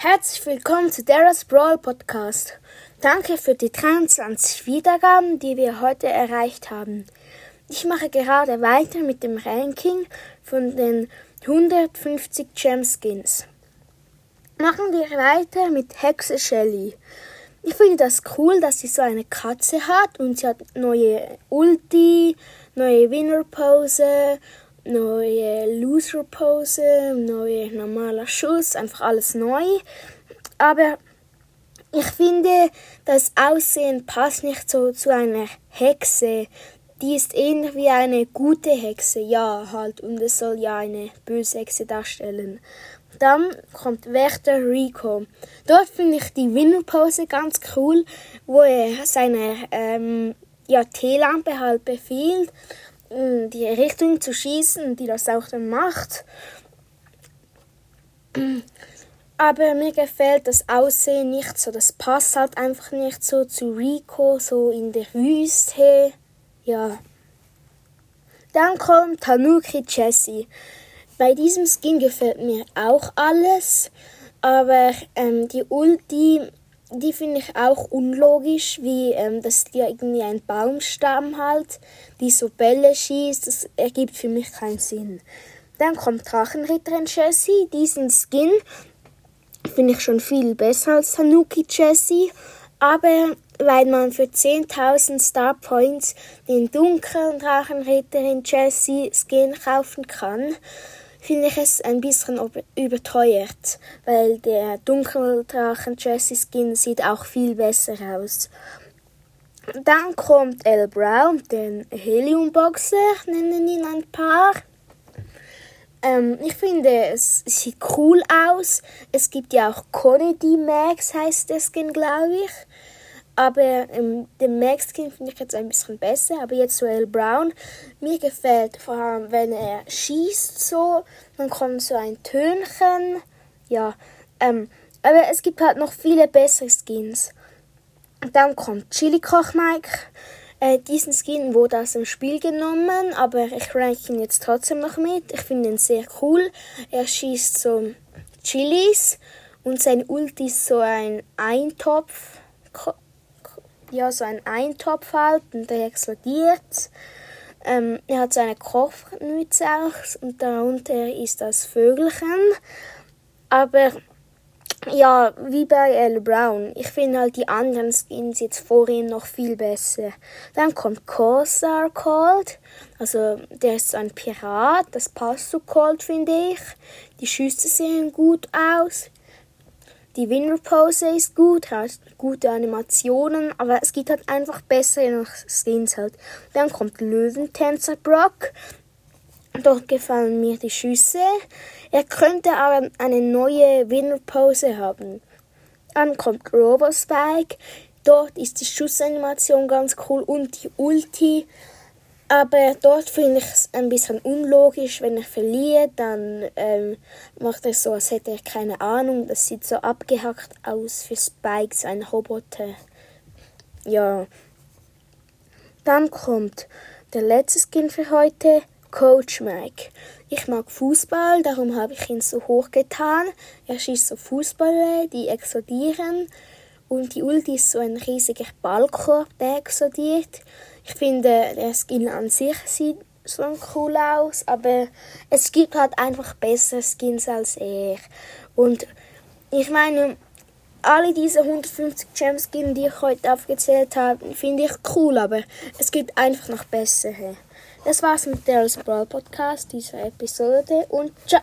Herzlich willkommen zu Dara's Brawl Podcast. Danke für die 23 Wiedergaben, die wir heute erreicht haben. Ich mache gerade weiter mit dem Ranking von den 150 Gem Skins. Machen wir weiter mit Hexe Shelly. Ich finde das cool, dass sie so eine Katze hat und sie hat neue Ulti, neue Winner Pose neue Loser Pose, neue normaler Schuss, einfach alles neu. Aber ich finde, das Aussehen passt nicht so zu einer Hexe. Die ist eher wie eine gute Hexe, ja, halt, und es soll ja eine böse Hexe darstellen. Dann kommt Wächter Rico. Dort finde ich die Winnerpose ganz cool, wo er seine ähm, ja, Teelampe halt befiehlt die Richtung zu schießen, die das auch dann macht. Aber mir gefällt das Aussehen nicht so. Das passt halt einfach nicht so zu Rico, so in der Wüste. Ja. Dann kommt Tanuki Jessie. Bei diesem Skin gefällt mir auch alles. Aber ähm, die Ulti die finde ich auch unlogisch, wie ähm, dass die irgendwie ein Baumstamm halt, die so Bälle schießt. Das ergibt für mich keinen Sinn. Dann kommt Drachenritterin Jessie. Diesen Skin finde ich schon viel besser als Tanuki Jessie. Aber weil man für 10.000 Star Points den dunklen Drachenritterin Jessie Skin kaufen kann, finde ich es ein bisschen überteuert, weil der Dunkeldrachen Jessie Skin sieht auch viel besser aus. Dann kommt El Brown, den Heliumboxer, nennen ihn ein paar. Ähm, ich finde, es sieht cool aus. Es gibt ja auch Conny Max, heißt der Skin, glaube ich. Aber ähm, den Max Skin finde ich jetzt ein bisschen besser. Aber jetzt Joel Brown, mir gefällt vor allem, wenn er schießt so, dann kommt so ein Tönchen. Ja, ähm, aber es gibt halt noch viele bessere Skins. Dann kommt Chili Koch Mike. Äh, diesen Skin wurde aus dem Spiel genommen, aber ich ranke ihn jetzt trotzdem noch mit. Ich finde ihn sehr cool. Er schießt so Chilis und sein Ulti ist so ein Eintopf ja, so ein Eintopf halt und der explodiert. Ähm, er hat so eine Kopfmütze auch und darunter ist das Vögelchen. Aber ja, wie bei El Brown. Ich finde halt die anderen Skins jetzt vorhin noch viel besser. Dann kommt Corsair Cold. Also der ist ein Pirat. Das passt zu Cold, finde ich. Die Schüsse sehen gut aus. Die Winner-Pose ist gut, hat gute Animationen, aber es gibt halt einfach bessere Skins halt. Dann kommt Löwentänzer Brock. Dort gefallen mir die Schüsse. Er könnte aber eine neue Winner-Pose haben. Dann kommt Robospike. Dort ist die Schussanimation ganz cool und die Ulti. Aber dort finde ich es ein bisschen unlogisch. Wenn er verliert, dann ähm, macht er so, als hätte er keine Ahnung. Das sieht so abgehackt aus für Spike, sein Roboter. Ja. Dann kommt der letzte Skin für heute, Coach Mike. Ich mag Fußball, darum habe ich ihn so hoch getan. Er schießt so Fußballer, die explodieren. Und die Ulti ist so ein riesiger Ballkorb, der explodiert. Ich finde, der Skin an sich sieht schon cool aus, aber es gibt halt einfach bessere Skins als er. Und ich meine, alle diese 150 Gem Skins, die ich heute aufgezählt habe, finde ich cool, aber es gibt einfach noch bessere. Das war's mit der Brawl Podcast dieser Episode und ciao!